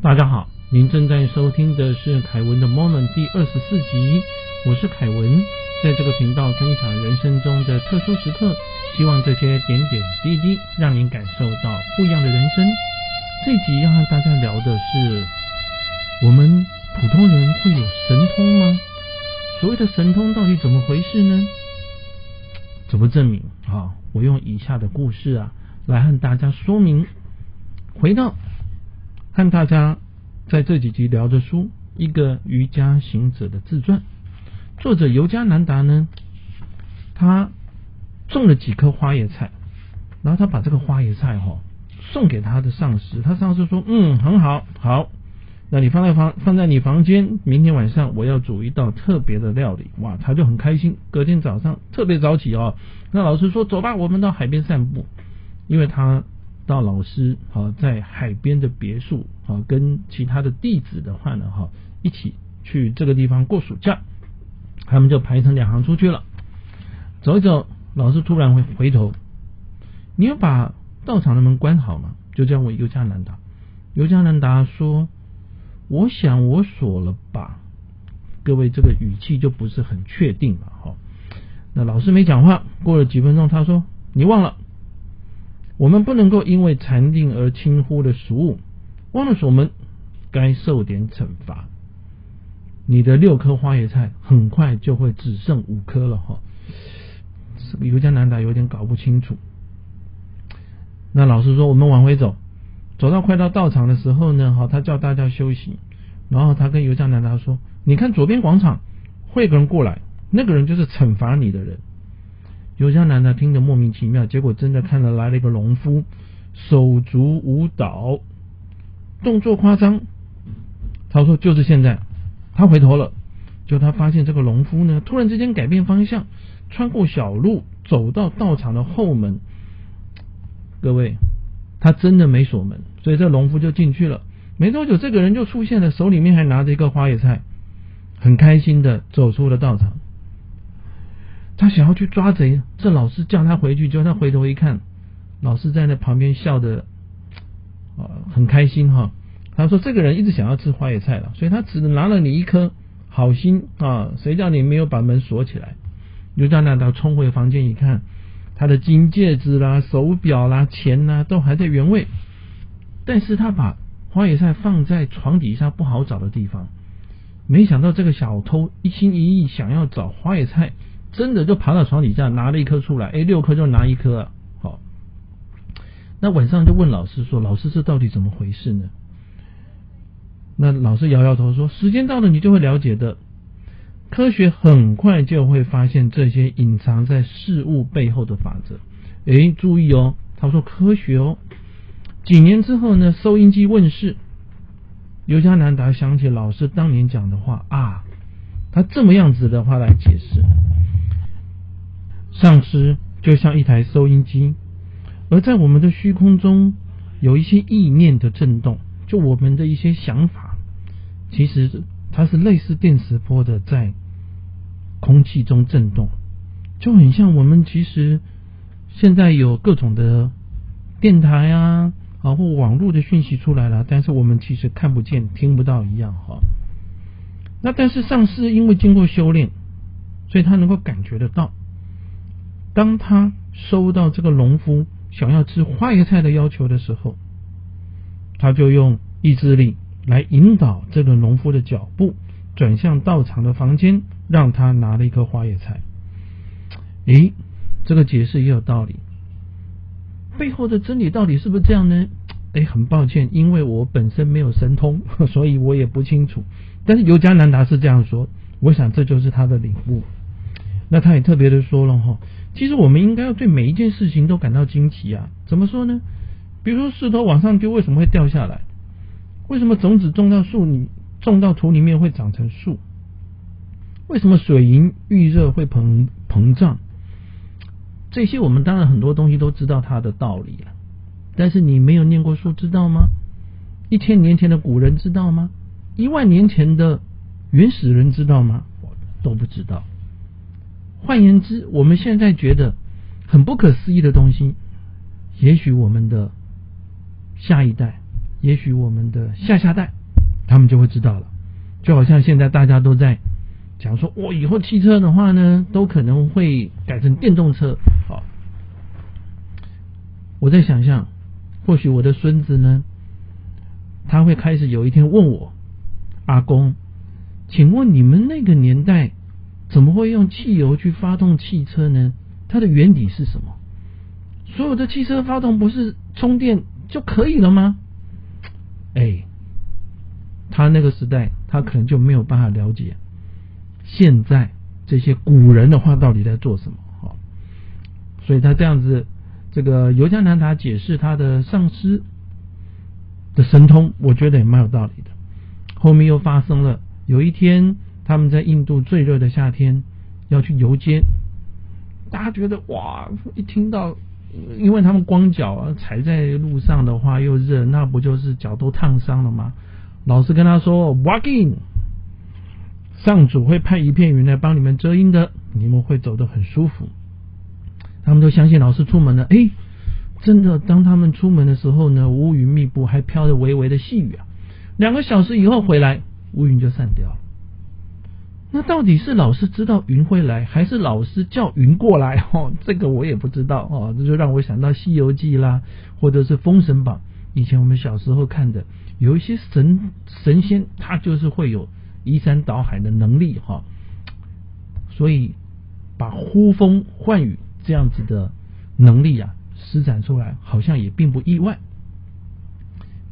大家好，您正在收听的是凯文的 Moment 第二十四集，我是凯文，在这个频道分享人生中的特殊时刻，希望这些点点滴滴让您感受到不一样的人生。这集要和大家聊的是，我们普通人会有神通吗？所谓的神通到底怎么回事呢？怎么证明？啊，我用以下的故事啊，来和大家说明。回到和大家在这几集聊的书《一个瑜伽行者的自传》，作者尤加南达呢，他种了几棵花椰菜，然后他把这个花椰菜哈送给他的上司，他上司说：“嗯，很好，好，那你放在房放在你房间，明天晚上我要煮一道特别的料理。”哇，他就很开心。隔天早上特别早起哦，那老师说：“走吧，我们到海边散步。”因为他。到老师好在海边的别墅好跟其他的弟子的话呢哈一起去这个地方过暑假，他们就排成两行出去了。走一走，老师突然会回头，你要把道场的门关好吗？就这样问尤加南达。尤加南达说：“我想我锁了吧。”各位这个语气就不是很确定了哈。那老师没讲话，过了几分钟，他说：“你忘了。”我们不能够因为禅定而轻忽了俗物，忘了锁门，该受点惩罚。你的六颗花椰菜很快就会只剩五颗了哈。尤加南达有点搞不清楚。那老师说，我们往回走，走到快到道场的时候呢，哈，他叫大家休息，然后他跟尤加南达说：“你看左边广场会有个人过来，那个人就是惩罚你的人。”尤加南达听得莫名其妙，结果真的看了来了一个农夫，手足舞蹈，动作夸张。他说：“就是现在。”他回头了，就他发现这个农夫呢，突然之间改变方向，穿过小路，走到道场的后门。各位，他真的没锁门，所以这农夫就进去了。没多久，这个人就出现了，手里面还拿着一个花野菜，很开心的走出了道场。他想要去抓贼，这老师叫他回去，结果他回头一看，老师在那旁边笑的啊很开心哈。他说：“这个人一直想要吃花野菜了，所以他只拿了你一颗，好心啊，谁叫你没有把门锁起来？”尤加拿大冲回房间一看，他的金戒指啦、手表啦、钱呐都还在原位，但是他把花野菜放在床底下不好找的地方，没想到这个小偷一心一意想要找花野菜。真的就爬到床底下拿了一颗出来，哎，六颗就拿一颗啊，好。那晚上就问老师说：“老师，这到底怎么回事呢？”那老师摇摇头说：“时间到了，你就会了解的。科学很快就会发现这些隐藏在事物背后的法则。”哎，注意哦，他说科学哦。几年之后呢，收音机问世，尤加南达想起老师当年讲的话啊，他这么样子的话来解释。上师就像一台收音机，而在我们的虚空中有一些意念的震动，就我们的一些想法，其实它是类似电磁波的，在空气中震动，就很像我们其实现在有各种的电台啊，啊或网络的讯息出来了，但是我们其实看不见、听不到一样哈。那但是上师因为经过修炼，所以他能够感觉得到。当他收到这个农夫想要吃花椰菜的要求的时候，他就用意志力来引导这个农夫的脚步转向道场的房间，让他拿了一颗花椰菜。诶，这个解释也有道理，背后的真理到底是不是这样呢？诶，很抱歉，因为我本身没有神通，所以我也不清楚。但是尤加南达是这样说，我想这就是他的领悟。那他也特别的说了哈。其实我们应该要对每一件事情都感到惊奇啊！怎么说呢？比如说石头往上丢，为什么会掉下来？为什么种子种到树里、种到土里面会长成树？为什么水银遇热会膨膨胀？这些我们当然很多东西都知道它的道理了，但是你没有念过书，知道吗？一千年前的古人知道吗？一万年前的原始人知道吗？都不知道。换言之，我们现在觉得很不可思议的东西，也许我们的下一代也许我们的下下代他们就会知道了。就好像现在大家都在讲说，我以后汽车的话呢，都可能会改成电动车。好，我在想象，或许我的孙子呢，他会开始有一天问我，阿公，请问你们那个年代怎么会用汽油去发动汽车呢？它的原理是什么？所有的汽车发动不是充电就可以了吗？哎，他那个时代，他可能就没有办法了解现在这些古人的话到底在做什么。好，所以他这样子，这个尤加南达解释他的上师的神通，我觉得也蛮有道理的。后面又发生了，有一天他们在印度最热的夏天要去游街，大家觉得哇，一听到。因为他们光脚啊，踩在路上的话又热，那不就是脚都烫伤了吗？老师跟他说：“Walking，上主会派一片云来帮你们遮阴的，你们会走得很舒服。”他们都相信老师出门了。哎，真的，当他们出门的时候呢，乌云密布，还飘着微微的细雨啊。两个小时以后回来，乌云就散掉了。那到底是老师知道云会来，还是老师叫云过来？哦，这个我也不知道哦。这就让我想到《西游记》啦，或者是《封神榜》。以前我们小时候看的，有一些神神仙，他就是会有移山倒海的能力哈。所以把呼风唤雨这样子的能力啊施展出来，好像也并不意外。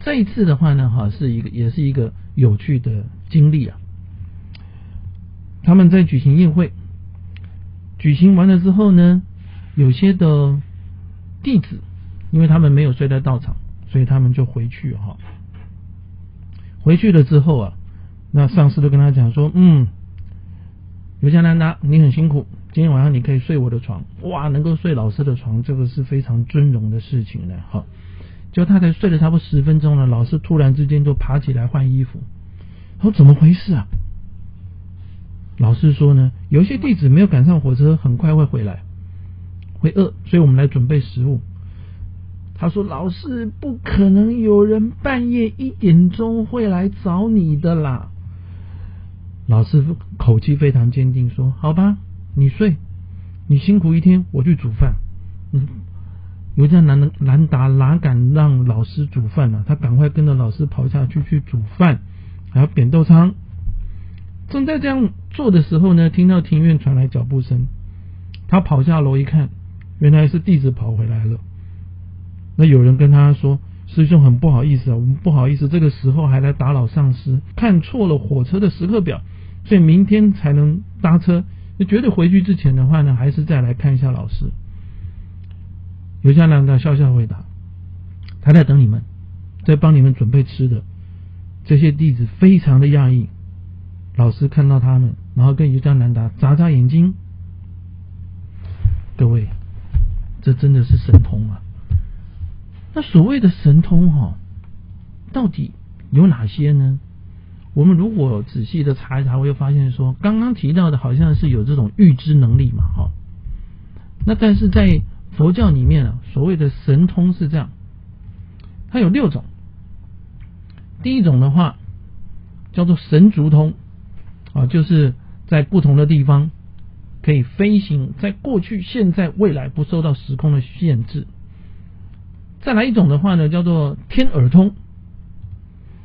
这一次的话呢，哈，是一个也是一个有趣的经历啊。他们在举行宴会，举行完了之后呢，有些的弟子，因为他们没有睡在道场，所以他们就回去哈。回去了之后啊，那上司都跟他讲说：“嗯，尤加南达，你很辛苦，今天晚上你可以睡我的床。哇，能够睡老师的床，这个是非常尊荣的事情呢。哈，就他才睡了差不多十分钟了，老师突然之间就爬起来换衣服，说怎么回事啊？”老师说呢，有些弟子没有赶上火车，很快会回来，会饿，所以我们来准备食物。他说：“老师，不可能有人半夜一点钟会来找你的啦。”老师口气非常坚定说：“好吧，你睡，你辛苦一天，我去煮饭。”嗯，有这样难难达，哪敢让老师煮饭呢？他赶快跟着老师跑下去去煮饭，还有扁豆汤。正在这样做的时候呢，听到庭院传来脚步声，他跑下楼一看，原来是弟子跑回来了。那有人跟他说：“师兄，很不好意思啊，我们不好意思，这个时候还来打扰上师，看错了火车的时刻表，所以明天才能搭车。那觉得回去之前的话呢，还是再来看一下老师。”刘家良的笑笑回答：“他在等你们，在帮你们准备吃的。”这些弟子非常的讶异。老师看到他们，然后跟瑜伽南达眨眨眼睛。各位，这真的是神通啊！那所谓的神通哈，到底有哪些呢？我们如果仔细的查一查，会发现说，刚刚提到的好像是有这种预知能力嘛，哈。那但是在佛教里面啊，所谓的神通是这样，它有六种。第一种的话叫做神足通。啊，就是在不同的地方可以飞行，在过去、现在、未来不受到时空的限制。再来一种的话呢，叫做天耳通。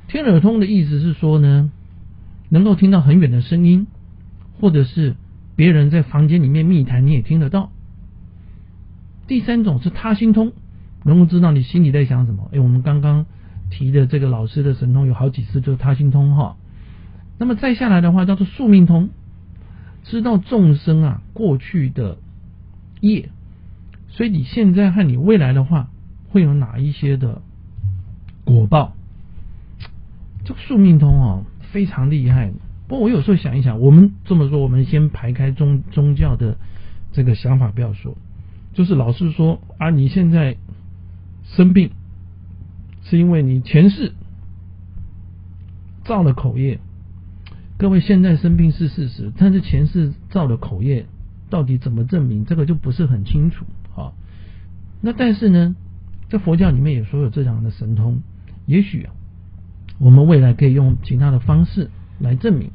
天耳通的意思是说呢，能够听到很远的声音，或者是别人在房间里面密谈，你也听得到。第三种是他心通，能够知道你心里在想什么。哎，我们刚刚提的这个老师的神通有好几次就是他心通哈。那么再下来的话叫做宿命通，知道众生啊过去的业，所以你现在和你未来的话会有哪一些的果报？这个宿命通哦非常厉害。不过我有时候想一想，我们这么说，我们先排开宗宗教的这个想法不要说，就是老是说啊你现在生病是因为你前世造了口业。各位现在生病是事实，但是前世造的口业到底怎么证明？这个就不是很清楚。啊，那但是呢，在佛教里面也说有这样的神通，也许啊，我们未来可以用其他的方式来证明。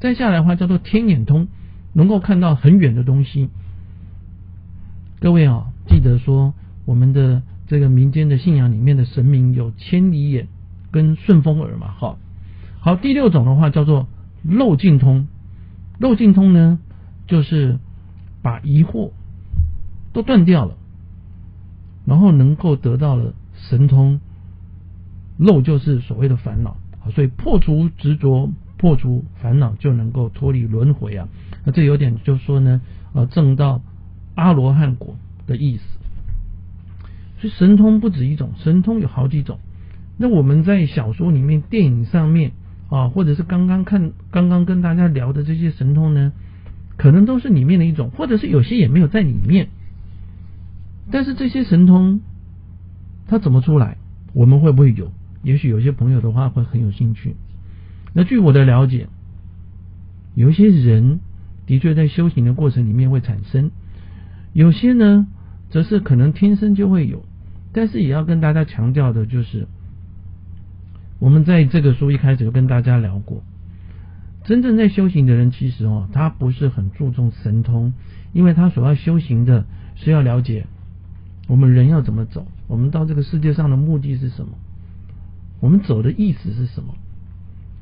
再下来的话叫做天眼通，能够看到很远的东西。各位啊，记得说我们的这个民间的信仰里面的神明有千里眼跟顺风耳嘛，好。好，第六种的话叫做漏尽通。漏尽通呢，就是把疑惑都断掉了，然后能够得到了神通。漏就是所谓的烦恼，所以破除执着、破除烦恼，就能够脱离轮回啊。那这有点就说呢，呃，证到阿罗汉果的意思。所以神通不止一种，神通有好几种。那我们在小说里面、电影上面。啊，或者是刚刚看、刚刚跟大家聊的这些神通呢，可能都是里面的一种，或者是有些也没有在里面。但是这些神通，它怎么出来？我们会不会有？也许有些朋友的话会很有兴趣。那据我的了解，有些人的确在修行的过程里面会产生，有些呢，则是可能天生就会有。但是也要跟大家强调的就是。我们在这个书一开始就跟大家聊过，真正在修行的人，其实哦，他不是很注重神通，因为他所要修行的是要了解我们人要怎么走，我们到这个世界上的目的是什么，我们走的意思是什么。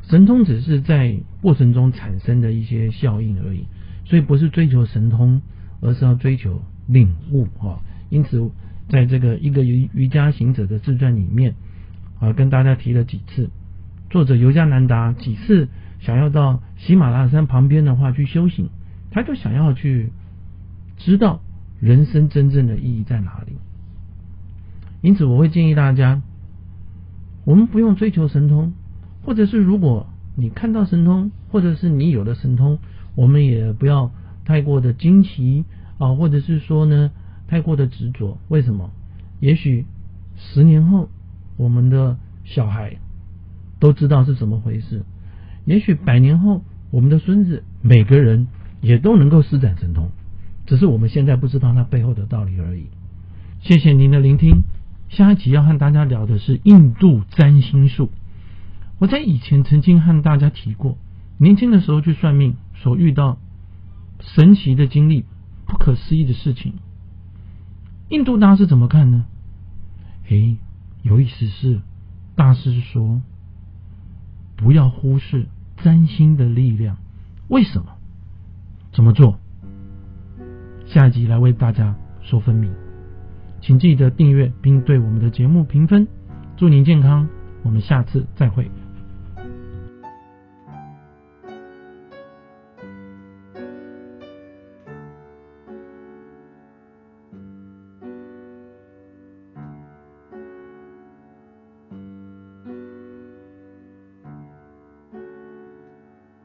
神通只是在过程中产生的一些效应而已，所以不是追求神通，而是要追求领悟啊。因此，在这个一个瑜瑜伽行者的自传里面。啊，跟大家提了几次，作者尤加南达几次想要到喜马拉雅山旁边的话去修行，他就想要去知道人生真正的意义在哪里。因此，我会建议大家，我们不用追求神通，或者是如果你看到神通，或者是你有了神通，我们也不要太过的惊奇啊，或者是说呢，太过的执着。为什么？也许十年后。我们的小孩都知道是怎么回事，也许百年后我们的孙子每个人也都能够施展神通，只是我们现在不知道它背后的道理而已。谢谢您的聆听，下一集要和大家聊的是印度占星术。我在以前曾经和大家提过，年轻的时候去算命所遇到神奇的经历、不可思议的事情。印度大师怎么看呢？诶。有意思是，大师说，不要忽视占星的力量。为什么？怎么做？下一集来为大家说分明。请记得订阅并对我们的节目评分。祝您健康，我们下次再会。